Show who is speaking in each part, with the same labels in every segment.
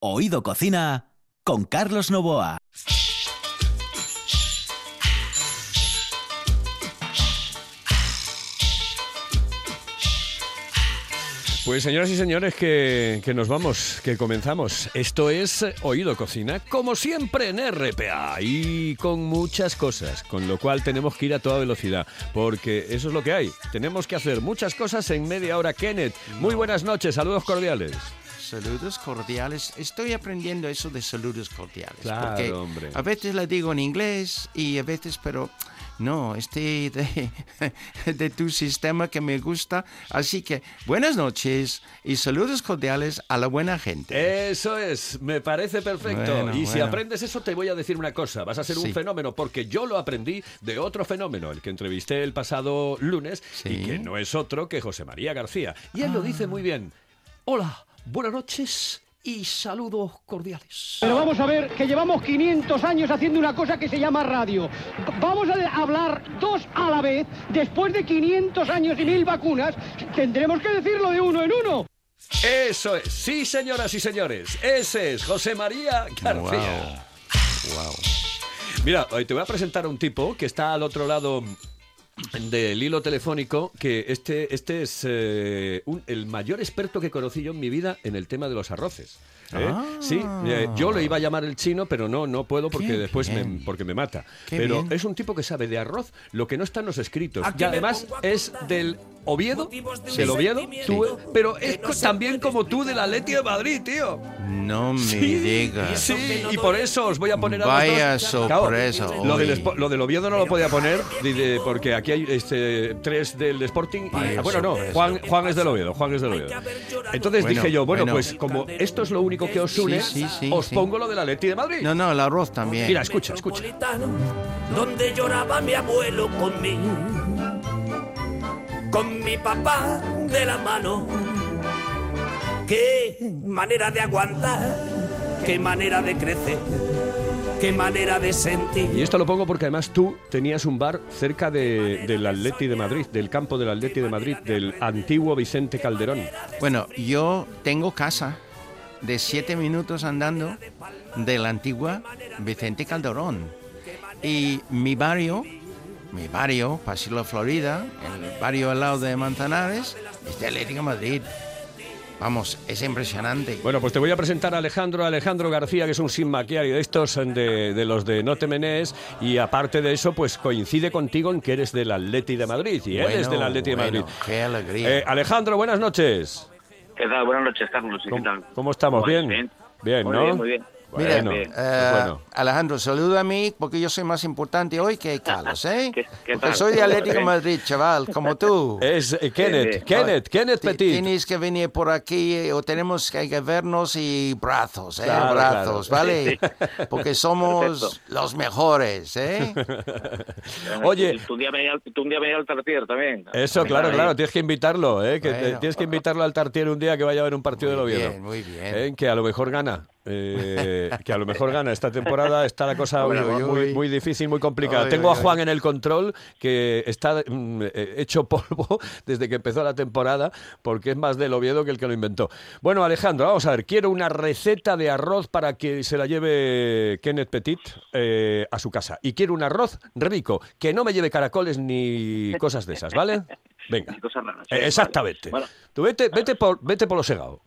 Speaker 1: Oído Cocina con Carlos Novoa.
Speaker 2: Pues señoras y señores, que, que nos vamos, que comenzamos. Esto es Oído Cocina, como siempre en RPA y con muchas cosas, con lo cual tenemos que ir a toda velocidad, porque eso es lo que hay. Tenemos que hacer muchas cosas en media hora. Kenneth, muy buenas noches, saludos cordiales.
Speaker 3: Saludos cordiales. Estoy aprendiendo eso de saludos cordiales.
Speaker 2: Claro,
Speaker 3: porque
Speaker 2: hombre.
Speaker 3: A veces la digo en inglés y a veces, pero no, este de, de tu sistema que me gusta. Así que buenas noches y saludos cordiales a la buena gente.
Speaker 2: Eso es, me parece perfecto.
Speaker 3: Bueno,
Speaker 2: y si
Speaker 3: bueno.
Speaker 2: aprendes eso, te voy a decir una cosa. Vas a ser un
Speaker 3: Sí.
Speaker 2: fenómeno, porque yo lo aprendí de otro fenómeno, el que entrevisté el pasado lunes, y
Speaker 3: Sí.
Speaker 2: que no es otro que José María García. Y él lo dice muy bien. Hola, buenas noches y saludos cordiales.
Speaker 4: Pero vamos a ver que llevamos 500 años haciendo una cosa que se llama radio. Vamos a hablar dos a la vez. Después de 500 años y mil vacunas, tendremos que decirlo de uno en uno.
Speaker 2: Eso es, sí señoras y señores, ese es José María García.
Speaker 3: Wow.
Speaker 2: Mira, hoy te voy a presentar a un tipo que está al otro lado del hilo telefónico, que este, este es eh, un- el mayor experto que conocí yo en mi vida en el tema de los arroces. ¿Eh?
Speaker 3: Ah.
Speaker 2: Sí, eh, yo lo iba a llamar el chino, pero no, no puedo porque
Speaker 3: Qué
Speaker 2: después me, porque me mata.
Speaker 3: Qué
Speaker 2: pero
Speaker 3: bien.
Speaker 2: es un tipo que sabe de arroz lo que no está en los escritos.
Speaker 5: Aquí
Speaker 2: Y además es del Oviedo, del Oviedo, tú-
Speaker 5: sentimiento
Speaker 2: pero es
Speaker 5: no
Speaker 2: también como tú del. Atleti de Madrid, tío.
Speaker 3: No me
Speaker 2: Sí,
Speaker 3: digas.
Speaker 2: Sí, y por eso os voy a poner a los
Speaker 3: Vaya
Speaker 2: dos. Claro,
Speaker 3: sorpresa.
Speaker 2: lo, del, lo del Oviedo no lo podía poner porque aquí hay este, tres del Sporting. y- ah, bueno, no. Juan, Juan es del Oviedo. Juan es del Oviedo. Entonces
Speaker 3: Bueno,
Speaker 2: dije yo, bueno,
Speaker 3: bueno.
Speaker 2: pues como esto es lo único que os une,
Speaker 3: Sí, sí, sí,
Speaker 2: os
Speaker 3: sí.
Speaker 2: pongo lo del Atleti de Madrid.
Speaker 3: No, no, el arroz también.
Speaker 2: Mira, escucha, escucha.
Speaker 5: Donde lloraba mi abuelo conmigo, con mi papá de la mano. Qué manera de aguantar, qué manera de crecer, qué manera de sentir.
Speaker 2: Y esto lo pongo porque además tú tenías un bar cerca de- del Atleti de Madrid, del campo del Atleti de Madrid, del antiguo Vicente Calderón.
Speaker 3: Bueno, yo tengo casa de siete minutos andando de la antigua Vicente Calderón. Y mi barrio, mi barrio, Pasillo Florida, el barrio al lado de Manzanares, es de Atlético Madrid. Vamos, es impresionante.
Speaker 2: Bueno, pues te voy a presentar a Alejandro, Alejandro García, que es un sin maquillaje de estos, de, de los de No te y aparte de eso, pues coincide contigo en que eres del Atleti de Madrid, y él es
Speaker 3: Bueno,
Speaker 2: del Atleti de
Speaker 3: bueno,
Speaker 2: Madrid.
Speaker 3: Qué alegría.
Speaker 2: Eh, Alejandro, buenas noches.
Speaker 6: ¿Qué tal? Buenas noches, Carlos. ¿Qué
Speaker 2: ¿Cómo,
Speaker 6: tal?
Speaker 2: cómo estamos? ¿Bien? Bien,
Speaker 6: muy
Speaker 2: ¿no?
Speaker 6: bien, muy bien.
Speaker 3: Mira,
Speaker 2: Bueno, pues
Speaker 3: eh,
Speaker 2: bueno.
Speaker 3: Alejandro, saluda a mí porque yo soy más importante hoy que Carlos, ¿eh?
Speaker 6: ¿Qué- qué
Speaker 3: porque
Speaker 6: tal?
Speaker 3: soy de Atlético de. Madrid, chaval, como tú.
Speaker 2: Es eh, Kenneth,
Speaker 6: bien.
Speaker 2: Kenneth, Kenneth
Speaker 3: Ti-
Speaker 2: Petit.
Speaker 3: Tienes que venir por aquí eh, o tenemos que que vernos y brazos, ¿eh?
Speaker 2: Claro,
Speaker 3: brazos,
Speaker 2: claro.
Speaker 3: ¿vale? Porque somos
Speaker 6: Perfecto.
Speaker 3: los mejores, ¿eh?
Speaker 2: Oye.
Speaker 6: Tú un día me tú un día me al Tartier también.
Speaker 2: Eso, claro, claro, tienes que invitarlo, ¿eh? Que
Speaker 3: Bueno.
Speaker 2: tienes que invitarlo al Tartier un día que vaya a ver un partido
Speaker 3: Muy
Speaker 2: del Oviedo.
Speaker 3: bien, muy bien.
Speaker 2: ¿Eh? Que a lo mejor gana. Eh, que a lo mejor gana esta temporada, está la cosa
Speaker 3: Uy,
Speaker 2: muy,
Speaker 3: uy,
Speaker 2: muy,
Speaker 3: uy.
Speaker 2: muy difícil, muy complicada. Tengo a. Juan en el control que está mm, eh, hecho polvo desde que empezó la temporada porque es más del Oviedo que el que lo inventó. Bueno, Alejandro, vamos a ver, quiero una receta de arroz para que se la lleve Kenneth Petit eh, a su casa. Y quiero un arroz rico, que no me lleve caracoles ni cosas de esas, ¿vale? Venga.
Speaker 6: Y cosas raras, sí, vale.
Speaker 2: Exactamente.
Speaker 6: Bueno,
Speaker 2: Tú vete, vete por, vete por lo segado.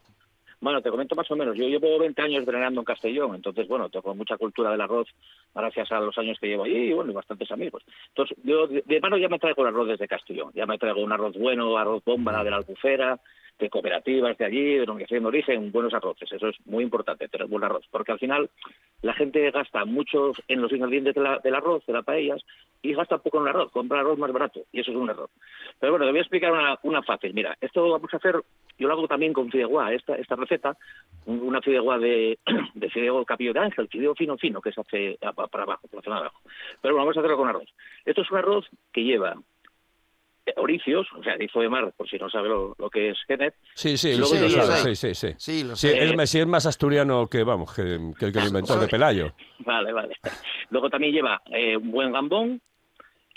Speaker 6: Bueno, te comento más o menos. Yo llevo 20 años entrenando en Castellón, entonces, bueno, tengo mucha cultura del arroz gracias a los años que llevo allí y, bueno, y bastantes amigos. Entonces, yo de, de mano ya me traigo el arroz desde Castellón. Ya me traigo un arroz bueno, arroz bomba de la albufera, de cooperativas de allí, de denominación de origen, buenos arroces. Eso es muy importante, tener buen arroz. Porque al final la gente gasta mucho en los ingredientes del arroz, de las paellas, y gasta poco en el arroz, compra arroz más barato, y eso es un error. Pero bueno, te voy a explicar una, una fácil. Mira, esto vamos a hacer, yo lo hago también con fideuá, esta, esta receta, un- una fideuá de, de fideo capillo de ángel, fideo fino fino, que se hace para abajo, de abajo. Pero bueno, vamos a hacerlo con arroz. Esto es un arroz que lleva oricios, o sea, erizo de mar, por si no sabe lo, lo que es Genet.
Speaker 2: Sí, sí, sí,
Speaker 6: lo
Speaker 2: sabe, sí, sí, sí.
Speaker 3: Sí, lo
Speaker 2: Sí,
Speaker 3: sé.
Speaker 2: es, sí, es más asturiano que, vamos, que, que el que lo inventó, de Pelayo.
Speaker 6: Vale, vale. Luego también lleva eh, un buen gambón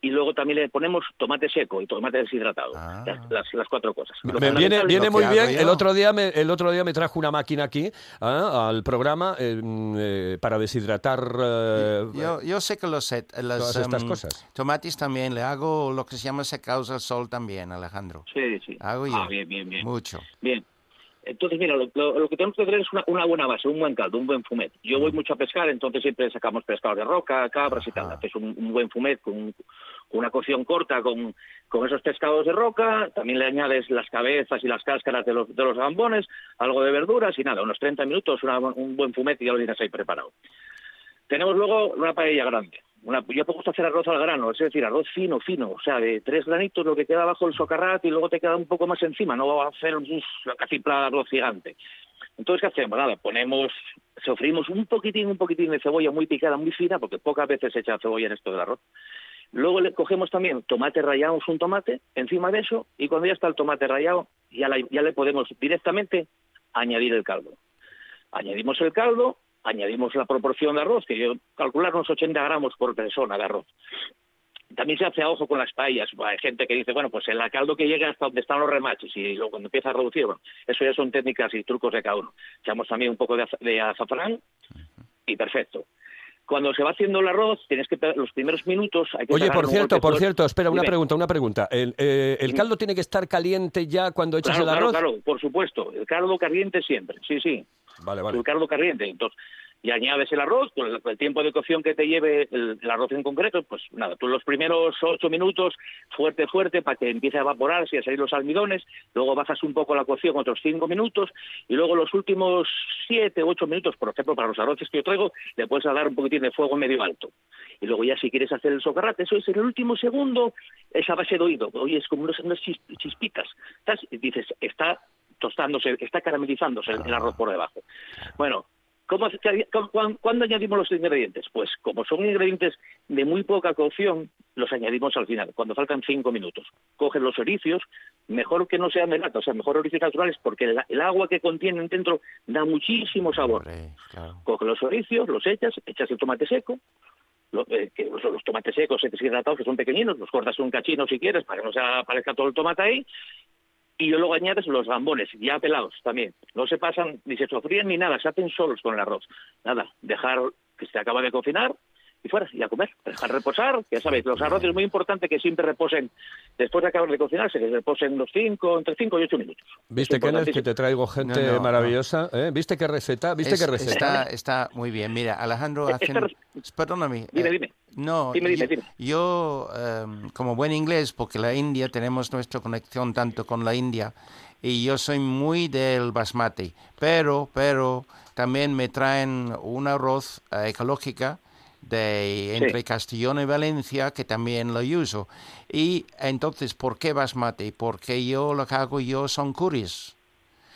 Speaker 6: y luego también le ponemos tomate seco y tomate deshidratado.
Speaker 3: Ah.
Speaker 6: Las, las- las cuatro cosas.
Speaker 2: Me viene, viene muy bien. El otro día me, el otro día me trajo una máquina aquí ah, al programa eh, mm, eh, para deshidratar. eh,
Speaker 3: Yo, yo sé que los, set- las,
Speaker 2: Todas estas
Speaker 3: em,
Speaker 2: cosas.
Speaker 3: tomates también le hago lo que se llama secados al sol también, Alejandro.
Speaker 6: Sí, sí.
Speaker 3: Hago yo.
Speaker 6: Ah, bien, bien, bien.
Speaker 3: Mucho.
Speaker 6: Bien. Entonces, mira, lo, lo- lo que tenemos que tener es una, una buena base, un buen caldo, un buen fumet. Yo
Speaker 3: Mm.
Speaker 6: voy mucho a pescar, entonces siempre sacamos pescados de roca, cabras y tal. Haces un, un buen fumet con, con una cocción corta con, con esos pescados de roca. También le añades las cabezas y las cáscaras de los, de los gambones, algo de verduras y nada, unos 30 minutos, una- un buen fumet y ya lo tienes ahí preparado. Tenemos luego una paella grande. Yo me gusta hacer arroz al grano, es decir, arroz fino, fino, o sea, de tres granitos lo que queda abajo el socarrat y luego te queda un poco más encima, no va a hacer un casi para arroz gigante. Entonces, ¿qué hacemos? Nada, ponemos, sofrimos un poquitín, un poquitín de cebolla muy picada, muy fina, porque pocas veces se echa cebolla en esto del arroz. Luego le cogemos también tomate rallado, un tomate encima de eso, y cuando ya está el tomate rallado, ya, ya le podemos directamente añadir el caldo. Añadimos el caldo, añadimos la proporción de arroz, que yo calcular unos 80 gramos por persona de arroz. También se hace a ojo con las paellas. Hay gente que dice, bueno, pues el caldo que llega hasta donde están los remaches y luego cuando empieza a reducir, bueno, eso ya son técnicas y trucos de cada uno. Echamos también un poco de, az- de azafrán y perfecto. Cuando se va haciendo el arroz, tienes que los primeros minutos hay que
Speaker 2: Oye, por cierto, por cierto, espera, una pregunta, una pregunta. ¿El, eh, el caldo tiene que estar caliente ya cuando echas
Speaker 6: Claro,
Speaker 2: el
Speaker 6: claro,
Speaker 2: arroz?
Speaker 6: claro, por supuesto. El caldo caliente siempre, sí, sí.
Speaker 2: Vale, vale.
Speaker 6: caliente. Entonces, y añades el arroz, con el, tiempo de cocción que te lleve el, arroz en concreto, pues nada, tú los primeros ocho minutos, fuerte, fuerte, para que empiece a evaporarse y a salir los almidones, luego bajas un poco la cocción otros cinco minutos, y luego los últimos siete, ocho minutos, por ejemplo, para los arroces que yo traigo, le puedes dar un poquitín de fuego medio alto. Y luego ya si quieres hacer el socarrate, eso es en el último segundo, esa base de oído, oye, es como unas, unas chis- chispitas, ¿estás? y dices, está tostándose, está caramelizándose el, el arroz por debajo. Bueno, ¿cómo, hace- qué- cu- cuán- ¿cuándo añadimos los ingredientes? Pues como son ingredientes de muy poca cocción, los añadimos al final, cuando faltan cinco minutos. Coges los oricios, mejor que no sean de lata, o sea, mejor oricios naturales, porque el, el agua que contienen dentro da muchísimo sabor.
Speaker 3: Hombre, claro.
Speaker 6: Coges los oricios, los echas, echas el tomate seco, lo- eh, que los, los tomates secos deshidratados que son pequeñinos, los cortas un cachino si quieres para que no se aparezca todo el tomate ahí, y luego añades los gambones, ya pelados también. No se pasan ni se sofrían ni nada, se hacen solos con el arroz. Nada, dejar que se acaba de cocinar y fuera, y a comer. Dejar reposar, ya sabéis, los arroces es muy importante que siempre reposen, después de acabar de cocinarse, que reposen los cinco, entre 5 y 8 minutos.
Speaker 2: ¿Viste, Kenneth, que te traigo gente
Speaker 3: No, no,
Speaker 2: maravillosa? ¿eh? ¿Viste qué receta? ¿Viste
Speaker 3: Es-
Speaker 2: qué receta?
Speaker 3: Está, está muy bien. Mira, Alejandro, hacen...
Speaker 6: esta-
Speaker 3: Perdóname.
Speaker 6: Dime,
Speaker 3: eh,
Speaker 6: dime.
Speaker 3: No,
Speaker 6: Dime, dime,
Speaker 3: yo,
Speaker 6: dime.
Speaker 3: yo, em, como buen inglés, porque la India, tenemos nuestra conexión tanto con la India, y yo soy muy del basmati, pero, pero también me traen un arroz eh, ecológica de
Speaker 6: Sí.
Speaker 3: entre Castellón y Valencia, que también lo uso. Y entonces, ¿por qué basmati? Porque yo lo que hago yo son curries.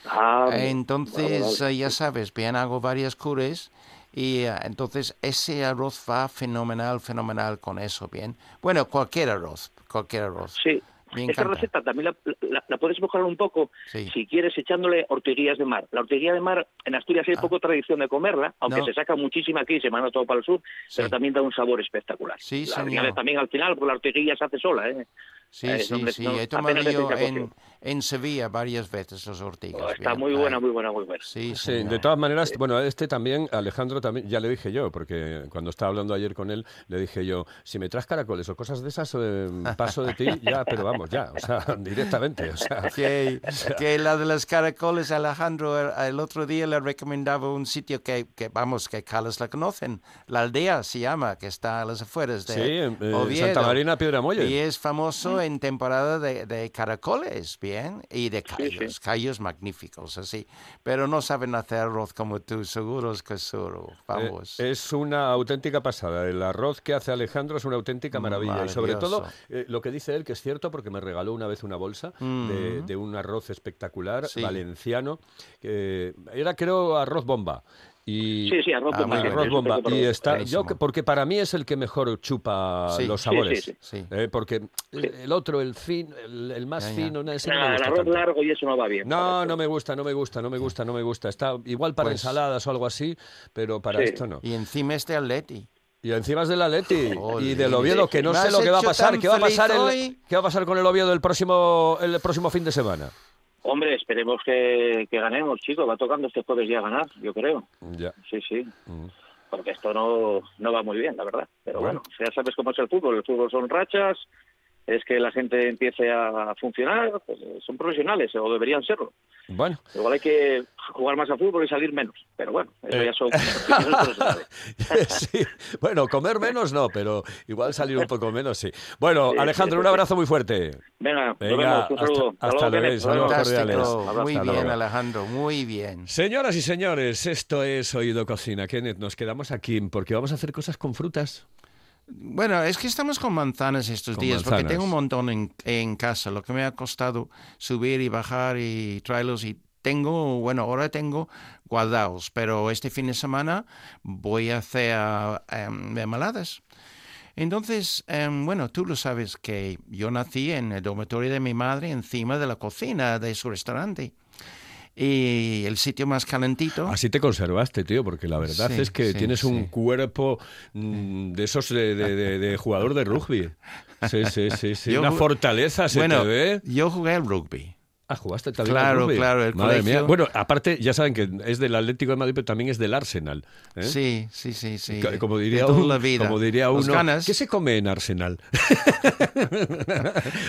Speaker 6: Ah,
Speaker 3: Entonces, ya sabes, bien hago varias cures y eh, entonces ese arroz va fenomenal, fenomenal con eso, bien. Bueno, cualquier arroz, cualquier arroz.
Speaker 6: Sí. Esta receta también la, la- la puedes mejorar un poco
Speaker 3: Sí.
Speaker 6: si quieres echándole ortiguillas de mar. La ortiguilla de mar en Asturias hay
Speaker 3: Ah.
Speaker 6: poco tradición de comerla, aunque
Speaker 3: No.
Speaker 6: se saca muchísima aquí y se manda todo para el sur, pero también da un sabor espectacular.
Speaker 3: Sí,
Speaker 6: la
Speaker 3: señor.
Speaker 6: también al final, porque la ortiguilla se hace sola. ¿eh?
Speaker 3: Sí,
Speaker 6: Eh,
Speaker 3: sí, sí.
Speaker 6: no,
Speaker 3: He tomado yo en, en Sevilla varias veces los ortigas.
Speaker 6: Oh, está
Speaker 3: bien.
Speaker 6: muy buena, muy buena, muy buena.
Speaker 3: Sí,
Speaker 2: Sí,
Speaker 3: señor.
Speaker 2: de todas maneras, bueno, este también, Alejandro también, ya le dije yo, porque cuando estaba hablando ayer con él, le dije yo, si me traes caracoles o cosas de esas, eh, paso de ti, ya, pero vamos, ya, o sea, directamente, o sea,
Speaker 3: que, que la de los caracoles, Alejandro, el, el otro día le recomendaba un sitio que, que, vamos, que Carlos la conocen. La aldea se llama, que está a las afueras de
Speaker 2: sí, eh,
Speaker 3: Oviedo.
Speaker 2: Santa Marina Piedramolle.
Speaker 3: Y es famoso en temporada de, de caracoles, bien, y de callos, callos magníficos, así. Pero no saben hacer arroz como tú, seguros que seguro. Vamos.
Speaker 2: Eh, es una auténtica pasada. El arroz que hace Alejandro es una auténtica maravilla. Y sobre todo, eh, lo que dice él, que es cierto, porque me regaló una vez una bolsa de, de un arroz espectacular,
Speaker 3: Sí.
Speaker 2: valenciano. que era, creo, arroz bomba. Y,
Speaker 6: Sí, sí, arroz
Speaker 3: Ah,
Speaker 6: bomba.
Speaker 2: Arroz. Y está, yo, porque para mí es el que mejor chupa
Speaker 3: Sí.
Speaker 2: los sabores.
Speaker 6: sí,
Speaker 3: sí.
Speaker 2: Eh, porque el otro, el fin, el, el más
Speaker 3: Ya, ya.
Speaker 2: fino, no, ese no me
Speaker 6: Ah, el
Speaker 2: gusta
Speaker 6: arroz
Speaker 2: tanto.
Speaker 6: largo y eso no va bien.
Speaker 2: No, no me gusta, no me gusta, no me gusta, no me gusta. Está igual para
Speaker 3: Pues-
Speaker 2: ensaladas o algo así, pero para
Speaker 6: Sí.
Speaker 2: esto no.
Speaker 3: Y encima este atleti.
Speaker 2: Y encima es del Atleti
Speaker 3: Joder.
Speaker 2: y del Oviedo, que no sé lo que va a pasar. ¿Qué va a pasar, el-. ¿Qué va a pasar con el Oviedo el próximo, el próximo fin de semana?
Speaker 6: Hombre, esperemos que, que ganemos, chicos. Va tocando este jueves ya ganar, yo creo.
Speaker 2: Ya.
Speaker 6: Sí, sí.
Speaker 2: Mm.
Speaker 6: Porque esto no, no va muy bien, la verdad. Pero
Speaker 2: Bueno.
Speaker 6: bueno. ya sabes cómo es el fútbol. El fútbol son rachas, es que la gente empiece a funcionar. pues, son profesionales, o deberían serlo.
Speaker 2: Bueno,
Speaker 6: Igual hay que jugar más a fútbol y salir menos. Pero bueno, eso
Speaker 2: Eh.
Speaker 6: ya son... sabe.
Speaker 2: sí. Bueno, comer menos no, pero igual salir un poco menos sí. Bueno,
Speaker 6: Sí,
Speaker 2: Alejandro,
Speaker 6: sí,
Speaker 2: un abrazo muy fuerte.
Speaker 6: Venga, nos
Speaker 2: Venga,
Speaker 6: vemos. Un
Speaker 2: hasta-
Speaker 6: saludo.
Speaker 2: hasta
Speaker 6: luego,
Speaker 2: luego, saludos cordiales.
Speaker 3: Muy
Speaker 2: Hasta
Speaker 3: bien,
Speaker 2: luego.
Speaker 3: Alejandro, muy bien.
Speaker 2: Señoras y señores, esto es Oído Cocina. Kenneth, nos quedamos aquí porque vamos a hacer cosas con frutas.
Speaker 3: Bueno, es que estamos con manzanas estos
Speaker 2: Con
Speaker 3: días, porque tengo un montón en, en casa, lo que me ha costado subir y bajar y traerlos y tengo, bueno, ahora tengo guardados, pero este fin de semana voy a hacer em, mermeladas. Entonces, em, bueno, tú lo sabes que yo nací en el dormitorio de mi madre, encima de la cocina de su restaurante. Y el sitio más calentito.
Speaker 2: Así te conservaste, tío, porque la verdad
Speaker 3: Sí,
Speaker 2: es que
Speaker 3: sí,
Speaker 2: tienes un cuerpo mm, de esos de, de- de- de jugador de rugby. Sí, sí, sí, sí.
Speaker 3: Yo
Speaker 2: Una fortaleza se
Speaker 3: bueno,
Speaker 2: te ve.
Speaker 3: yo jugué al rugby.
Speaker 2: Ah, jugaste también
Speaker 3: Claro,
Speaker 2: al
Speaker 3: claro, el
Speaker 2: Madre
Speaker 3: colegio-
Speaker 2: mía. Bueno, aparte, ya saben que es del Atlético de Madrid, pero también es del Arsenal. ¿eh?
Speaker 3: Sí, sí, sí, sí.
Speaker 2: Co- Como
Speaker 3: de
Speaker 2: diría,
Speaker 3: toda
Speaker 2: un-
Speaker 3: la vida.
Speaker 2: como diría uno,
Speaker 3: ganas.
Speaker 2: ¿qué se come en Arsenal?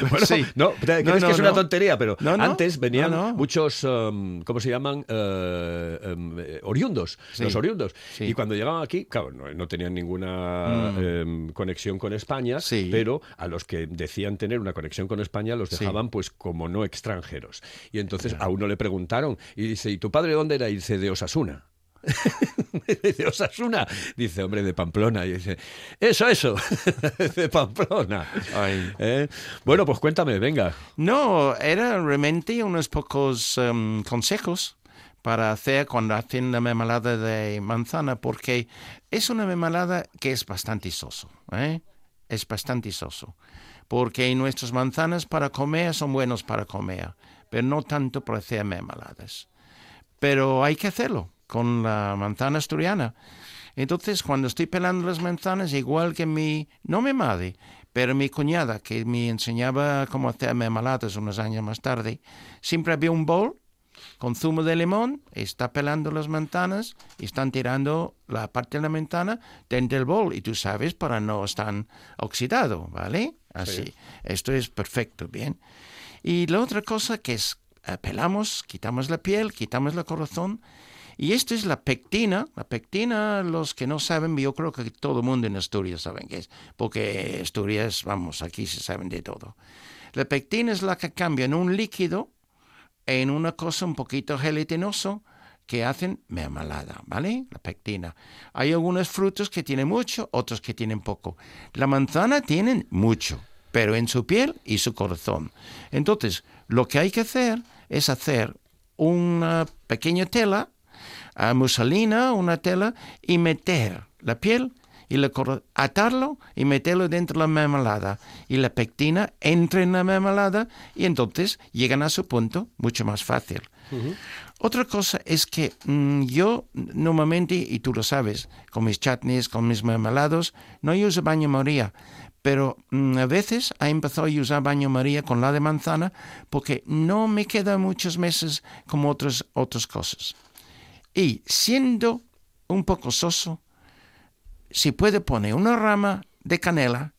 Speaker 2: bueno,
Speaker 3: Sí.
Speaker 2: no, ¿crees
Speaker 3: No,
Speaker 2: que es una tontería? Pero antes venían muchos, um, ¿cómo se llaman? Eh, em, eh, oriundos,
Speaker 3: Sí.
Speaker 2: los oriundos.
Speaker 3: Sí.
Speaker 2: Y cuando llegaban aquí, claro, no, tenían ninguna em, conexión con España,
Speaker 3: Mm. Sí.
Speaker 2: pero a los que decían tener una conexión con España los dejaban pues como no extranjeros. Y entonces a uno le preguntaron, y dice, ¿y tu padre dónde era? Y dice, de Osasuna. de Osasuna. Dice, hombre, de Pamplona. Y dice, eso, eso, de Pamplona. ¿Eh? Bueno, pues cuéntame, venga.
Speaker 3: No, era realmente unos pocos em, consejos para hacer cuando hacen la mermelada de manzana, porque es una mermelada que es bastante soso, ¿eh? Es bastante soso. Porque nuestras manzanas para comer son buenos para comer, pero no tanto para hacer mermeladas. Pero hay que hacerlo con la manzana asturiana. Entonces, cuando estoy pelando las manzanas, igual que mi, no mi madre, pero mi cuñada, que me enseñaba cómo hacer mermeladas unos años más tarde, siempre había un bol con zumo de limón, está pelando las manzanas están tirando la parte de la manzana dentro del bol y tú sabes para no estar oxidado, ¿vale? Así. Esto es perfecto, bien. Y la otra cosa que es, eh, pelamos, quitamos la piel, quitamos el corazón. Y esto es la pectina. La pectina, los que no saben, yo creo que todo el mundo en Asturias saben qué es. Porque Asturias, vamos, aquí se saben de todo. La pectina es la que cambia en un líquido en una cosa un poquito gelatinoso que hacen mermelada, ¿vale? La pectina. Hay algunos frutos que tienen mucho, otros que tienen poco. La manzana tienen mucho, pero en su piel y su corazón. Entonces, lo que hay que hacer es hacer una pequeña tela, a muselina, una tela, y meter la piel y cor- atarlo y meterlo dentro de la mermelada. Y la pectina entra en la mermelada y entonces llegan a su punto mucho más fácil. Otra cosa es que mm, yo normalmente, y tú lo sabes, con mis chutneys, con mis mermelados, no uso baño María, pero mm, a veces he empezado a usar baño María con la de manzana porque no me queda muchos meses como otras, otras cosas. Y siendo un poco soso, si puede poner una rama de canela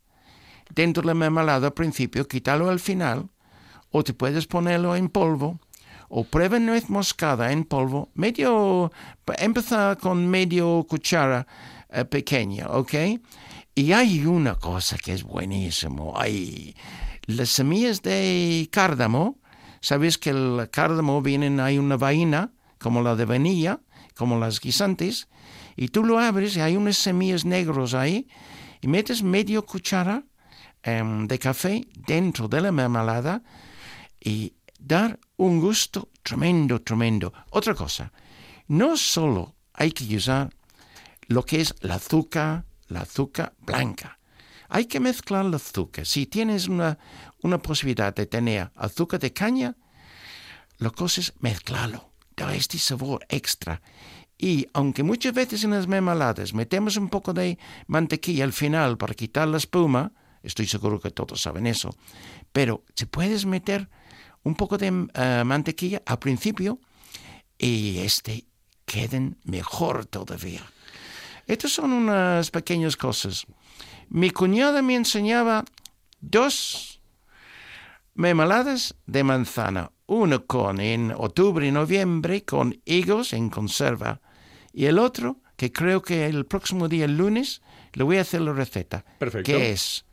Speaker 3: dentro de la mermelada al principio, quitarlo al final, o te puedes ponerlo en polvo, o prueba nuez moscada en polvo, medio, empezar con medio cuchara eh, pequeña, ¿ok? Y hay una cosa que es buenísimo, hay las semillas de cárdamo, sabes que el cárdamo vienen, hay una vaina, como la de vainilla, como las guisantes, y tú lo abres y hay unas semillas negros ahí, y metes medio cuchara em, de café dentro de la mermelada y dar un gusto tremendo, tremendo. Otra cosa, no solo hay que usar lo que es la azúcar, la azúcar blanca. Hay que mezclar el azúcar. Si tienes una, una posibilidad de tener azúcar de caña, la cosa es mezclarlo, da este sabor extra. Y aunque muchas veces en las mermeladas metemos un poco de mantequilla al final para quitar la espuma, estoy seguro que todos saben eso, pero se puedes meter un poco de eh, mantequilla al principio y este queden mejor todavía. Estas son unas pequeñas cosas. Mi cuñada me enseñaba dos mermeladas de manzana. Una con en octubre y noviembre con higos en conserva y el otro que creo que el próximo día, el lunes, le voy a hacer la receta.
Speaker 2: Perfecto.
Speaker 3: Que es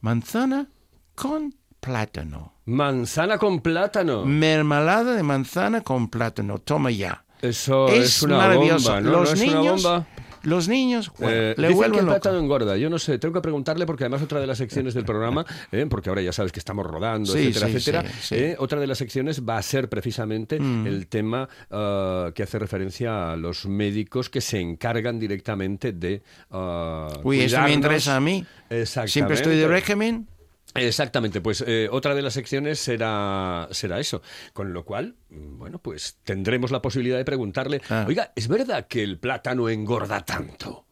Speaker 3: manzana con plátano.
Speaker 2: Manzana con plátano.
Speaker 3: Mermelada de manzana con plátano. Toma ya.
Speaker 2: Eso es,
Speaker 3: es
Speaker 2: una
Speaker 3: maravilloso.
Speaker 2: bomba, ¿no?
Speaker 3: Los
Speaker 2: ¿No es una
Speaker 3: niños,
Speaker 2: bomba?
Speaker 3: Los niños, bueno,
Speaker 2: Eh,
Speaker 3: le
Speaker 2: dicen que el plátano engorda. Yo no sé, tengo que preguntarle porque además otra de las secciones del programa, eh, porque ahora ya sabes que estamos rodando,
Speaker 3: Sí,
Speaker 2: etcétera,
Speaker 3: sí,
Speaker 2: etcétera.
Speaker 3: sí,
Speaker 2: eh, otra de las secciones va a ser precisamente
Speaker 3: Mm.
Speaker 2: el tema ah, que hace referencia a los médicos que se encargan directamente de. ah,
Speaker 3: Uy, eso me interesa a mí.
Speaker 2: Exactamente.
Speaker 3: Siempre estoy de régimen.
Speaker 2: Exactamente, pues eh, otra de las secciones será, será eso. Con lo cual, mm, bueno, pues tendremos la posibilidad de preguntarle,
Speaker 3: Ah.
Speaker 2: oiga, ¿es verdad que el plátano engorda tanto?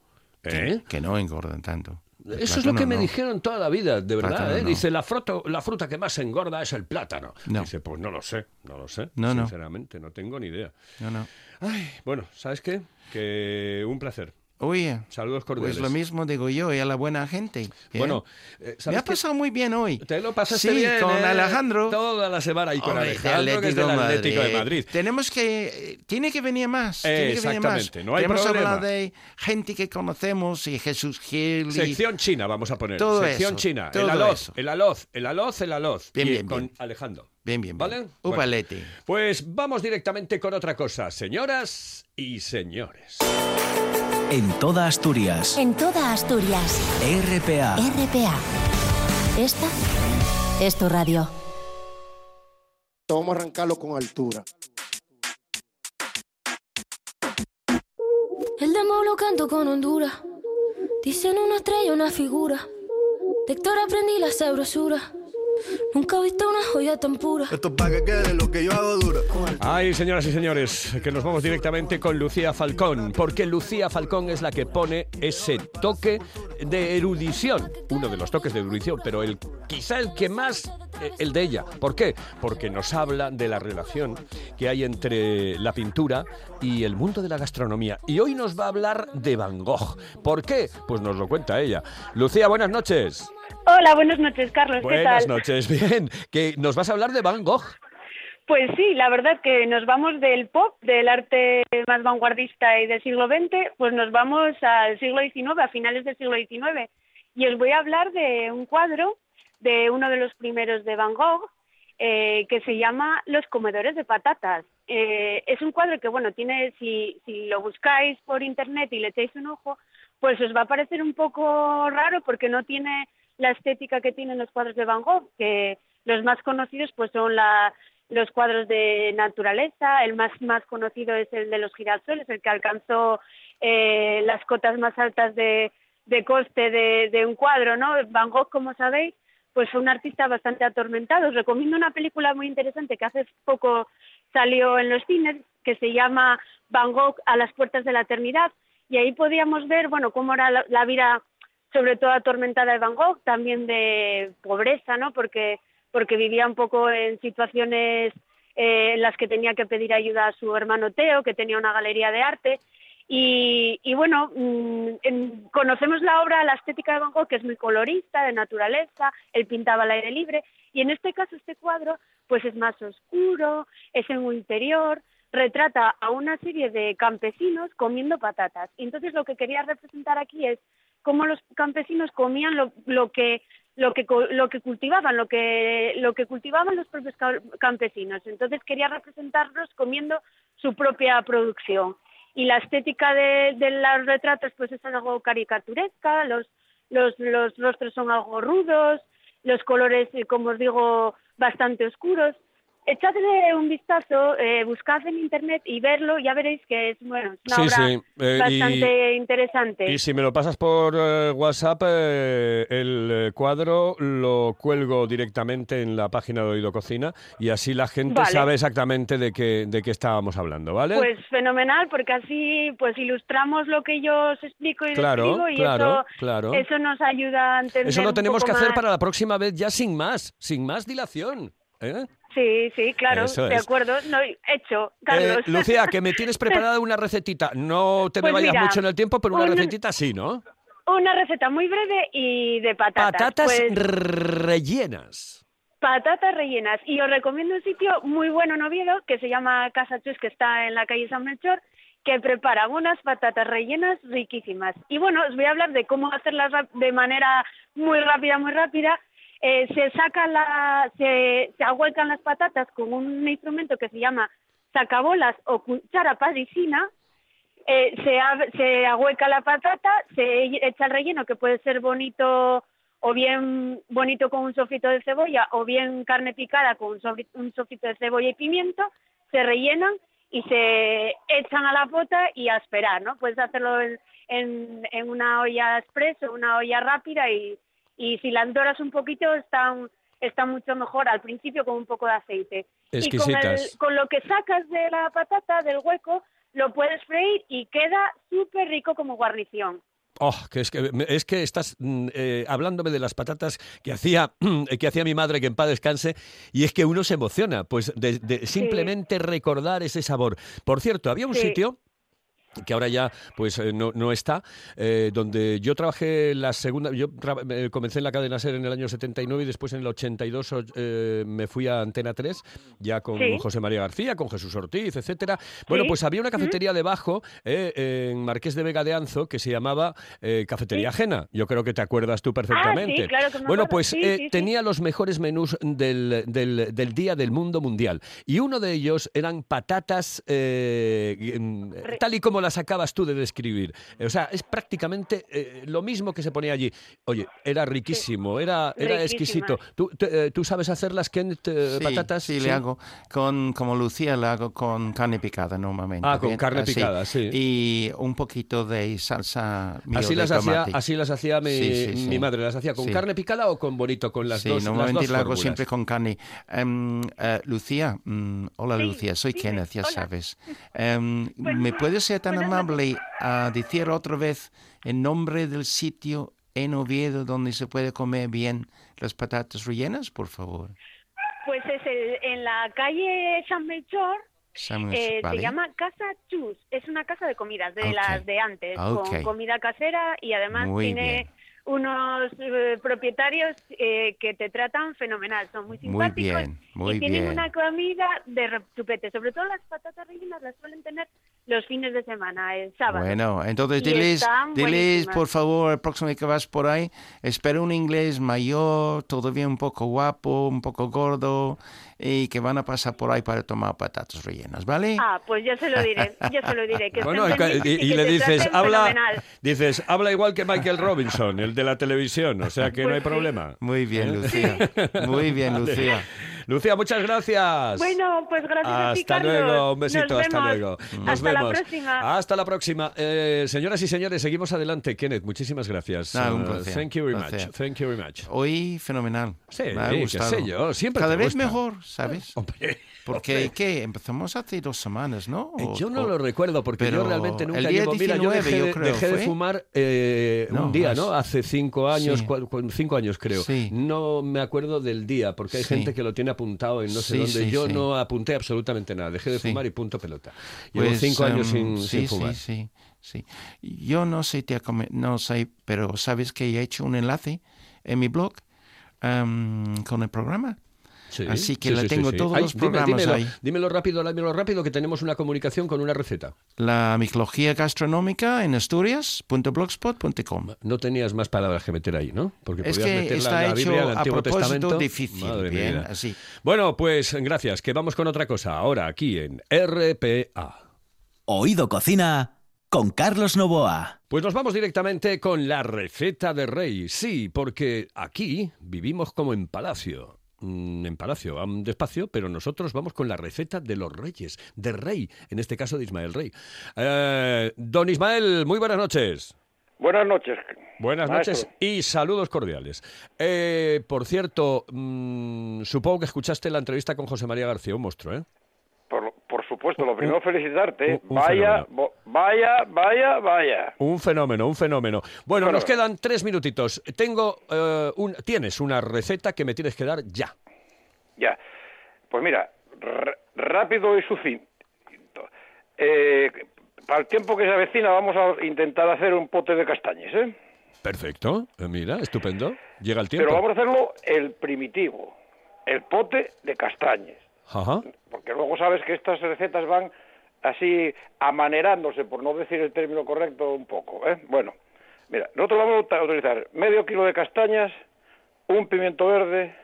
Speaker 2: ¿Eh?
Speaker 3: Que no engordan tanto. El
Speaker 2: Eso es lo que me
Speaker 3: no.
Speaker 2: dijeron toda la vida, de verdad.
Speaker 3: Plátano
Speaker 2: ¿eh?
Speaker 3: no.
Speaker 2: Dice, la, fruta, la fruta que más engorda es el plátano.
Speaker 3: No.
Speaker 2: Dice, pues no lo sé, no lo sé.
Speaker 3: No, no.
Speaker 2: sinceramente, no tengo ni idea.
Speaker 3: No, no.
Speaker 2: Ay, bueno, ¿sabes qué? Que un placer.
Speaker 3: Oye,
Speaker 2: Saludos cordiales.
Speaker 3: pues lo mismo digo yo y a la buena gente. ¿eh?
Speaker 2: Bueno, eh,
Speaker 3: me
Speaker 2: ¿sabes
Speaker 3: ha pasado muy bien hoy.
Speaker 2: Te lo pasaste
Speaker 3: sí,
Speaker 2: bien,
Speaker 3: con
Speaker 2: ¿eh?
Speaker 3: Alejandro.
Speaker 2: Toda la semana y con Alejandro, que es del Atlético de Madrid.
Speaker 3: Tenemos que. Tiene que venir más. tiene que venir más.
Speaker 2: Exactamente, no hay
Speaker 3: Tenemos
Speaker 2: problema.
Speaker 3: hablar de gente que conocemos y Jesús Gil. y-
Speaker 2: Sección china vamos a poner.
Speaker 3: Todo
Speaker 2: Sección
Speaker 3: eso,
Speaker 2: china.
Speaker 3: todo
Speaker 2: el aloz,
Speaker 3: eso.
Speaker 2: el aloz, el aloz, el aloz.
Speaker 3: Bien,
Speaker 2: Y
Speaker 3: bien,
Speaker 2: con
Speaker 3: bien.
Speaker 2: Alejandro.
Speaker 3: Bien, bien, bien.
Speaker 2: ¿Vale? Bueno. Pues vamos directamente con otra cosa, señoras y señores.
Speaker 1: En toda Asturias.
Speaker 7: En toda Asturias.
Speaker 1: RPA.
Speaker 7: RPA. Esta es tu radio.
Speaker 8: Vamos a arrancarlo con altura.
Speaker 9: El demo lo canto con Honduras. Dicen una estrella, una figura. De Héctor aprendí la sabrosura. Nunca he visto una joya tan pura.
Speaker 8: Esto es para que quede lo que yo hago dura.
Speaker 2: Ay, señoras y señores, que nos vamos directamente con Lucía Falcón, porque Lucía Falcón es la que pone ese toque de erudición, uno de los toques de erudición, pero el quizá el que más, eh, el de ella. ¿Por qué? Porque nos habla de la relación que hay entre la pintura y el mundo de la gastronomía. Y hoy nos va a hablar de Van Gogh. ¿Por qué? Pues nos lo cuenta ella. Lucía, buenas noches.
Speaker 10: Hola, buenas noches, Carlos. ¿Qué
Speaker 2: Buenas
Speaker 10: tal?
Speaker 2: noches, bien. Que nos vas a hablar de Van Gogh.
Speaker 10: Pues sí, la verdad que nos vamos del pop, del arte más vanguardista y del siglo XX, pues nos vamos al siglo XIX, a finales del siglo XIX. Y os voy a hablar de un cuadro de uno de los primeros de Van Gogh, eh, que se llama Los comedores de patatas. Eh, es un cuadro que, bueno, tiene, si, si lo buscáis por internet y le echáis un ojo, pues os va a parecer un poco raro porque no tiene la estética que tienen los cuadros de Van Gogh, que los más conocidos pues son los cuadros de naturaleza, el más, más conocido es el de los girasoles, el que alcanzó eh, las cotas más altas de, de coste de, un cuadro, ¿no? Van Gogh, como sabéis, pues fue un artista bastante atormentado. Os recomiendo una película muy interesante que hace poco salió en los cines, que se llama Van Gogh a las puertas de la eternidad, y ahí podíamos ver, bueno, cómo era la vida, sobre todo atormentada de Van Gogh, también de pobreza, ¿no? Porque, porque vivía un poco en situaciones eh, en las que tenía que pedir ayuda a su hermano Teo, que tenía una galería de arte, y, y bueno, mm, conocemos la obra, la estética de Van Gogh, que es muy colorista, de naturaleza, él pintaba al aire libre, y en este caso este cuadro pues es más oscuro, es en un interior, retrata a una serie de campesinos comiendo patatas. Y entonces lo que quería representar aquí es cómo los campesinos comían lo, lo que lo que lo que cultivaban, lo que lo que cultivaban los propios ca- campesinos. Entonces quería representarlos comiendo su propia producción. Y la estética de, de los retratos pues es algo caricaturesca, los los los rostros son algo rudos, los colores, eh, como os digo, bastante oscuros, echadle un vistazo, eh, buscad en internet y verlo, ya veréis que es, bueno, es una
Speaker 2: Sí,
Speaker 10: obra
Speaker 2: sí, eh, y-
Speaker 10: bastante interesante.
Speaker 2: Y si me lo pasas por eh, WhatsApp, eh, el eh, cuadro lo cuelgo directamente en la página de Oído Cocina y así la gente
Speaker 10: Vale.
Speaker 2: sabe exactamente de qué, de qué estábamos hablando, ¿vale?
Speaker 10: Pues fenomenal, porque así pues ilustramos lo que yo os explico y
Speaker 2: Claro,
Speaker 10: describo y
Speaker 2: claro,
Speaker 10: eso,
Speaker 2: claro.
Speaker 10: eso nos ayuda a entender
Speaker 2: Eso lo
Speaker 10: un
Speaker 2: tenemos que hacer
Speaker 10: más.
Speaker 2: para la próxima vez ya sin más, sin más dilación. ¿eh?
Speaker 10: Sí, sí, claro,
Speaker 2: Eso
Speaker 10: de
Speaker 2: es.
Speaker 10: acuerdo. No, hecho,
Speaker 2: Eh,
Speaker 10: Carlos.
Speaker 2: Lucía, que me tienes preparada una recetita. No te me
Speaker 10: Pues
Speaker 2: vayas
Speaker 10: mira,
Speaker 2: mucho en el tiempo, pero una
Speaker 10: un-
Speaker 2: recetita sí, ¿no?
Speaker 10: Una receta muy breve y de patatas.
Speaker 2: Patatas
Speaker 10: Pues,
Speaker 2: rellenas.
Speaker 10: patatas rellenas. Y os recomiendo un sitio muy bueno en Oviedo que se llama Casa Chus, que está en la calle San Melchor, que prepara unas patatas rellenas riquísimas. Y bueno, os voy a hablar de cómo hacerlas de manera muy rápida, muy rápida. Eh, se saca la, se, ahuecan las patatas con un instrumento que se llama sacabolas o cuchara parisina. Eh, se, ahueca la patata, se echa el relleno que puede ser bonito o bien bonito con un sofrito de cebolla o bien carne picada con un, sofri- un sofrito de cebolla y pimiento, se rellenan y se echan a la pota y a esperar, ¿no? Puedes hacerlo en, en, en una olla express o una olla rápida y, y si las doras un poquito están, están mucho mejor al principio con un poco de aceite. Y con, el-
Speaker 2: Exquisitas.
Speaker 10: con lo que sacas de la patata, del hueco, lo puedes freír y queda súper rico como guarnición.
Speaker 2: Oh, que es que, es que estás mm, eh, hablándome de las patatas que hacía, que hacía mi madre, que en paz descanse, y es que uno se emociona, pues de, de simplemente recordar ese sabor. Por cierto, había un
Speaker 10: Sí.
Speaker 2: sitio que ahora ya pues eh, no, no está, eh, donde yo trabajé la segunda, yo eh, comencé en la cadena SER en el año 79 y después en el 82 o- eh, me fui a Antena 3, ya con
Speaker 11: Sí.
Speaker 2: José María García, con Jesús Ortiz, etcétera. Bueno,
Speaker 11: Sí.
Speaker 2: pues había una cafetería debajo eh, en Marqués de Vega de Anzo que se llamaba Cafetería Ajena. Yo creo que te acuerdas tú perfectamente.
Speaker 10: Ah, claro que me
Speaker 2: bueno, pues tenía los mejores menús del, del- del Día del Mundo Mundial. Y uno de ellos eran patatas tal y como las acabas tú de describir. Eh, O sea, es prácticamente eh, lo mismo que se ponía allí. Oye, era riquísimo, era, era exquisito. ¿Tú, te- eh, ¿Tú sabes hacerlas, Kenneth, eh,
Speaker 3: Sí,
Speaker 2: patatas?
Speaker 3: Sí, le hago con, como Lucía, le hago con carne picada normalmente.
Speaker 2: Ah, con
Speaker 3: bien,
Speaker 2: carne
Speaker 3: así.
Speaker 2: picada, sí.
Speaker 3: Y un poquito de salsa mío
Speaker 2: Así
Speaker 3: de
Speaker 2: las, hacía, así las hacía mi,
Speaker 3: Sí, sí, sí.
Speaker 2: mi madre. ¿Las hacía con
Speaker 3: Sí.
Speaker 2: carne picada o con bonito? Con las
Speaker 3: sí,
Speaker 2: dos las
Speaker 3: normalmente
Speaker 2: dos
Speaker 3: la hago siempre con carne. Em, eh, Lucía, mm, hola
Speaker 10: Sí,
Speaker 3: Lucía, soy Kenneth, ya
Speaker 10: hola.
Speaker 3: sabes.
Speaker 10: Pues,
Speaker 3: ¿Me puedes ser tan amable a decir otra vez el nombre del sitio en Oviedo donde se puede comer bien las patatas rellenas, por favor?
Speaker 10: Pues es el- en la calle San Melchor, eh,
Speaker 3: vale.
Speaker 10: se llama Casa Chus. Es una casa de comidas, de
Speaker 3: Ok.
Speaker 10: las de antes,
Speaker 3: Ok.
Speaker 10: con comida casera y además
Speaker 3: Muy
Speaker 10: tiene
Speaker 3: bien.
Speaker 10: unos eh, propietarios eh, que te tratan fenomenal, son muy
Speaker 3: Muy
Speaker 10: simpáticos
Speaker 3: bien, muy
Speaker 10: y tienen
Speaker 3: bien.
Speaker 10: una comida de rechupete. Sobre todo las patatas rellenas las suelen tener los fines de semana, el sábado.
Speaker 3: Bueno, entonces
Speaker 10: Y
Speaker 3: diles, diles por favor, el próximo que vas por ahí, espera un inglés mayor, todavía un poco guapo, un poco gordo, y que van a pasar por ahí para tomar patatas rellenas, ¿vale?
Speaker 10: Ah, pues yo se lo diré, yo se lo diré. Que
Speaker 2: Bueno, y, y
Speaker 10: que
Speaker 2: le dices, habla,
Speaker 10: fenomenal.
Speaker 2: dices, habla igual que Michael Robinson, el de la televisión, o sea que no hay
Speaker 10: Pues sí.
Speaker 2: problema.
Speaker 3: Muy bien,
Speaker 2: ¿Eh?
Speaker 3: Lucía. Muy bien,
Speaker 2: Vale.
Speaker 3: Lucía.
Speaker 2: Lucía, muchas gracias.
Speaker 10: Bueno, pues gracias a ti,
Speaker 2: Hasta
Speaker 10: Carlos.
Speaker 2: luego, un besito,
Speaker 10: Nos
Speaker 2: hasta
Speaker 10: vemos.
Speaker 2: luego. Nos
Speaker 10: Hasta la
Speaker 2: vemos.
Speaker 10: próxima.
Speaker 2: Hasta la próxima. Eh, señoras y señores, seguimos adelante. Kenneth, muchísimas gracias.
Speaker 3: Un
Speaker 2: Uh,
Speaker 3: placer,
Speaker 2: thank you very
Speaker 3: placer.
Speaker 2: much. Thank you very much.
Speaker 3: Hoy fenomenal.
Speaker 2: Sí,
Speaker 3: Me ha
Speaker 2: qué
Speaker 3: gustado.
Speaker 2: sé yo, siempre
Speaker 3: Cada vez
Speaker 2: gusta.
Speaker 3: mejor, ¿sabes?
Speaker 2: Hombre,
Speaker 3: Porque,
Speaker 2: hombre.
Speaker 3: ¿qué? Empezamos hace dos semanas, ¿no?
Speaker 2: Eh,
Speaker 3: O-
Speaker 2: Yo no
Speaker 3: o-
Speaker 2: lo recuerdo porque yo realmente nunca
Speaker 3: el día
Speaker 2: llevo. Mira, yo
Speaker 3: 19,
Speaker 2: dejé,
Speaker 3: yo creo,
Speaker 2: dejé de fumar eh,
Speaker 3: No,
Speaker 2: un día,
Speaker 3: más.
Speaker 2: ¿no? Hace cinco años,
Speaker 3: Sí.
Speaker 2: cinco años creo.
Speaker 3: Sí.
Speaker 2: No me acuerdo del día porque hay
Speaker 3: Sí.
Speaker 2: gente que lo tiene apuntado en no sé dónde. yo no apunté absolutamente nada. Dejé de fumar y punto pelota. Llevo
Speaker 3: Pues,
Speaker 2: cinco años
Speaker 3: em,
Speaker 2: sin, sin fumar.
Speaker 3: Sí, sí, sí. Yo no sé, te no sé, pero sabes que he hecho un enlace en mi blog em, con el programa.
Speaker 2: Sí,
Speaker 3: Así que
Speaker 2: sí, sí,
Speaker 3: tengo
Speaker 2: sí.
Speaker 3: todos
Speaker 2: Ay,
Speaker 3: los
Speaker 2: dime,
Speaker 3: programas
Speaker 2: dímelo,
Speaker 3: ahí.
Speaker 2: Dímelo rápido, dímelo rápido, que tenemos una comunicación con una receta.
Speaker 3: La micología gastronómica en Asturias.blogspot.com.
Speaker 2: No tenías más palabras que meter ahí, ¿no? Porque
Speaker 3: Es
Speaker 2: podías
Speaker 3: que
Speaker 2: meter la-
Speaker 3: está
Speaker 2: la,
Speaker 3: hecho
Speaker 2: Biblia, el
Speaker 3: a
Speaker 2: Antiguo
Speaker 3: propósito
Speaker 2: Testamento.
Speaker 3: difícil,
Speaker 2: Madre
Speaker 3: bien,
Speaker 2: mía.
Speaker 3: así.
Speaker 2: Bueno, pues gracias, que vamos con otra cosa. Ahora, aquí en RPA.
Speaker 1: Oído Cocina con Carlos Novoa.
Speaker 2: Pues nos vamos directamente con la receta de rey. Sí, porque aquí vivimos como en palacio. Mm, en Palacio, van despacio, pero nosotros vamos con la receta de los reyes, de rey, en este caso de Ismael Rey. Eh, don Ismael, muy buenas noches.
Speaker 11: Buenas noches.
Speaker 2: Buenas
Speaker 11: maestro.
Speaker 2: noches y saludos cordiales. Eh, por cierto, mm, supongo que escuchaste la entrevista con José María García, un monstruo, ¿eh?
Speaker 11: Supuesto, lo primero felicitarte.
Speaker 2: un- un
Speaker 11: vaya, bo- vaya, vaya, vaya.
Speaker 2: Un fenómeno, un fenómeno. Bueno, nos quedan tres minutitos. Tengo, eh, un, tienes una receta que me tienes que dar ya.
Speaker 11: Ya. Pues mira, rápido y sucinto. Eh, para el tiempo que se avecina vamos a intentar hacer un pote de castañes, ¿eh?
Speaker 2: Perfecto, eh, mira, estupendo. Llega el tiempo.
Speaker 11: Pero vamos a hacerlo el primitivo, el pote de castañes.
Speaker 2: Ajá.
Speaker 11: Porque luego sabes que estas recetas van así amanerándose, por no decir el término correcto, un poco. ¿eh? Bueno, mira, nosotros vamos a utilizar medio kilo de castañas, un pimiento verde,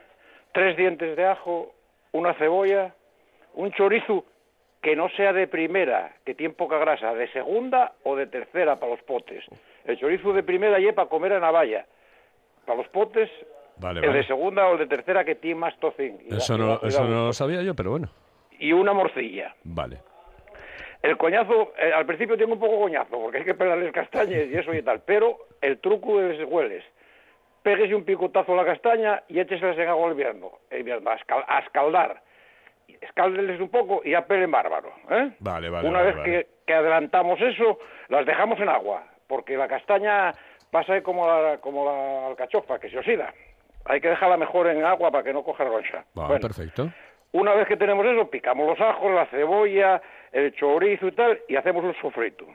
Speaker 11: tres dientes de ajo, una cebolla, un chorizo que no sea de primera, que tiene poca grasa, de segunda o de tercera para los potes. El chorizo de primera y para comer en navalla. Para los potes,
Speaker 2: Vale,
Speaker 11: el
Speaker 2: vale.
Speaker 11: de segunda o el de tercera que tiene más tocín.
Speaker 2: Eso no, eso no lo sabía yo, pero bueno.
Speaker 11: Y una morcilla.
Speaker 2: Vale.
Speaker 11: El coñazo, eh, al principio tengo un poco coñazo, porque hay que pelarles castañas y eso y tal, pero el truco es hueles. Péguese un picotazo a la castaña y écheselas en agua hirviendo, hirviendo, a, escal- a escaldar. Escáldeles un poco y ya pelen bárbaro. ¿eh?
Speaker 2: Vale, vale.
Speaker 11: Una
Speaker 2: vale,
Speaker 11: vez
Speaker 2: vale.
Speaker 11: Que, que adelantamos eso, las dejamos en agua, porque la castaña pasa como la, como la alcachofa, que se oxida. Hay que dejarla mejor en agua para que no coja roncha. Bueno,
Speaker 2: perfecto.
Speaker 11: una vez que tenemos eso, picamos los ajos, la cebolla, el chorizo y tal, y hacemos un sofrito.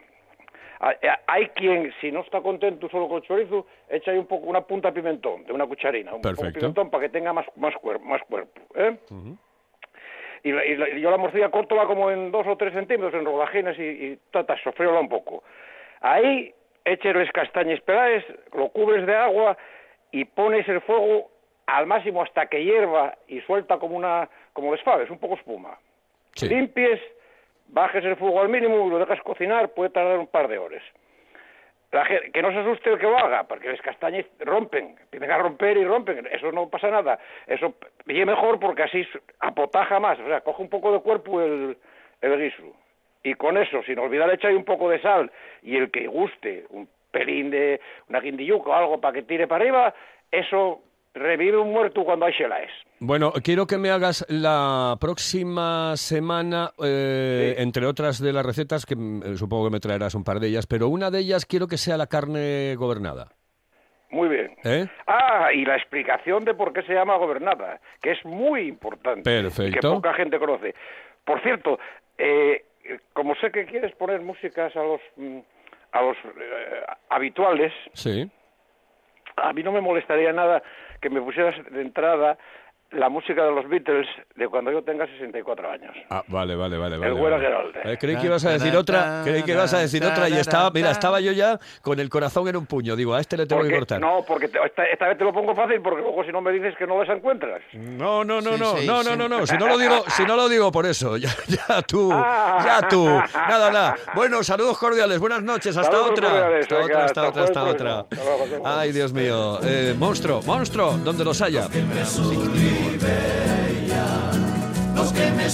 Speaker 11: Hay- quien, si no está contento solo con el chorizo, echa ahí un poco, una punta de pimentón, de una cucharina, un poco de
Speaker 2: Perfecto.
Speaker 11: pimentón para que tenga más, más, cuer- más cuerpo. ¿eh? y, la- y la- y yo la morcilla cortola como en dos o tres centímetros, en rodajines y, y sofreola un poco. Ahí, écheles castañas peladas, lo cubres de agua y pones el fuego al máximo hasta que hierva y suelta como una como desfaves, un poco espuma.
Speaker 2: Sí.
Speaker 11: Limpies, bajes el fuego al mínimo y lo dejas cocinar, puede tardar un par de horas. La que no se asuste el que lo haga, porque las castañas rompen, empiezan a romper y rompen, eso no pasa nada. Eso y mejor porque así apotaja más, o sea, coge un poco de cuerpo el, el guiso. Y con eso, sin olvidar echar un poco de sal y el que guste, un pelín de una guindilluca o algo para que tire para arriba, eso revive un muerto cuando hay shelaes.
Speaker 2: Bueno, quiero que me hagas la próxima semana, eh, entre otras de las recetas, que mm, eh, supongo que me traerás un par de ellas, pero una de ellas quiero que sea la carne gobernada.
Speaker 11: Muy bien.
Speaker 2: ¿Eh?
Speaker 11: Ah, y la explicación de por qué se llama gobernada, que es muy importante.
Speaker 2: Perfecto.
Speaker 11: Que poca gente conoce. Por cierto, eh, como sé que quieres poner músicas a los, mm, a los eh, habituales,
Speaker 2: Sí.
Speaker 11: a mí no me molestaría nada que me pusieras de entrada la música de los Beatles de cuando yo tenga 64 años.
Speaker 2: Ah, vale, vale, vale. vale,
Speaker 11: Güera
Speaker 2: vale. Eh, creí que ibas a decir otra, creí que ibas a decir otra y estaba, mira, estaba yo ya con el corazón en un puño. Digo, a este le tengo que cortar.
Speaker 11: no, porque te- esta, esta vez te lo pongo fácil porque luego si no me dices que no las encuentras.
Speaker 2: No, no, no,
Speaker 11: Sí,
Speaker 2: no,
Speaker 11: sí,
Speaker 2: no,
Speaker 11: sí.
Speaker 2: no, no, no. Si no lo digo, si no lo digo por eso. Ya, ya tú,
Speaker 11: Ah.
Speaker 2: ya tú. Nada, nada. Bueno, saludos cordiales. Buenas noches. Hasta
Speaker 11: Saludos
Speaker 2: otra.
Speaker 11: cordiales,
Speaker 2: Hasta otra, hasta
Speaker 11: hasta
Speaker 2: otra, hasta.
Speaker 11: Hasta hasta.
Speaker 2: Ay, Dios mío. Eh, monstruo, monstruo, donde los haya.
Speaker 12: Los que me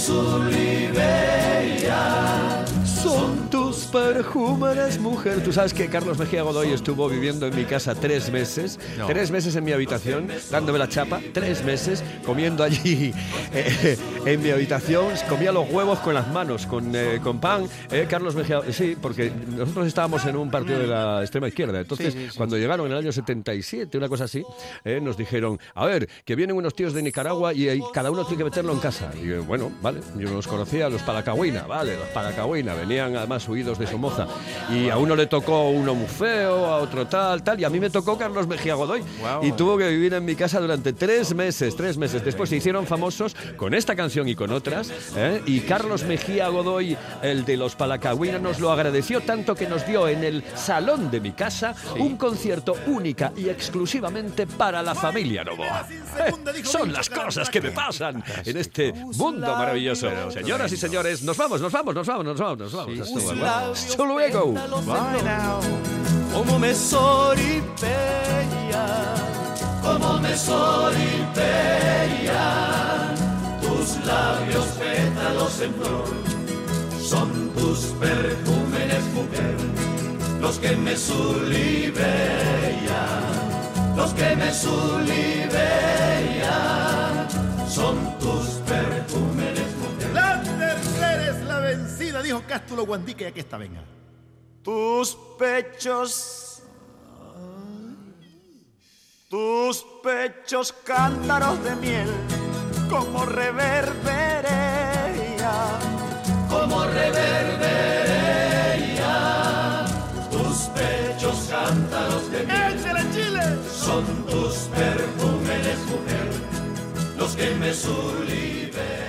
Speaker 2: Son tus perfumes, mujer. Tú sabes que Carlos Mejía Godoy estuvo viviendo en mi casa tres meses,
Speaker 3: No.
Speaker 2: tres meses en mi habitación, dándome la chapa, tres meses, comiendo allí eh, en mi habitación, comía los huevos con las manos, con, eh, con pan. Eh, Carlos Mejía, sí, porque nosotros estábamos en un partido de la extrema izquierda. Entonces,
Speaker 3: Sí, sí, sí.
Speaker 2: cuando llegaron en el año 77, una cosa así, eh, nos dijeron, a ver, que vienen unos tíos de Nicaragua y ahí cada uno tiene que meterlo en casa. Y bueno, vale, yo los conocía, los Palacagüina, vale, los Palacagüina, venían además huidos de Somoza. Y a uno le tocó uno muy feo, a otro tal, tal, y a mí me tocó Carlos Mejía Godoy. Y tuvo que vivir en mi casa durante tres meses, tres meses. Después se hicieron famosos con esta canción y con otras. ¿eh? Y Carlos Mejía Godoy, el de los Palacagüina, nos lo agradeció tanto que nos dio en el salón de mi casa un concierto única y exclusivamente para la familia Novoa. Eh, son las cosas que me pasan en este mundo maravilloso. Señoras y señores, nos vamos, nos vamos, nos vamos, nos vamos, nos vamos. Hasta luego. Hasta luego.
Speaker 12: Como me sorripeia, como me solipean tus labios pétalos en flor. Son tus perfumes, mujer, los que me sulibean, los que me sulibean. Son
Speaker 13: dijo Cástulo Guandique, aquí está, venga.
Speaker 14: Tus pechos tus pechos cántaros de miel, como reverberea,
Speaker 12: como reverberea. Tus pechos cántaros de miel,
Speaker 13: Chile!
Speaker 12: son tus perfumes, mujer, los que me subliman.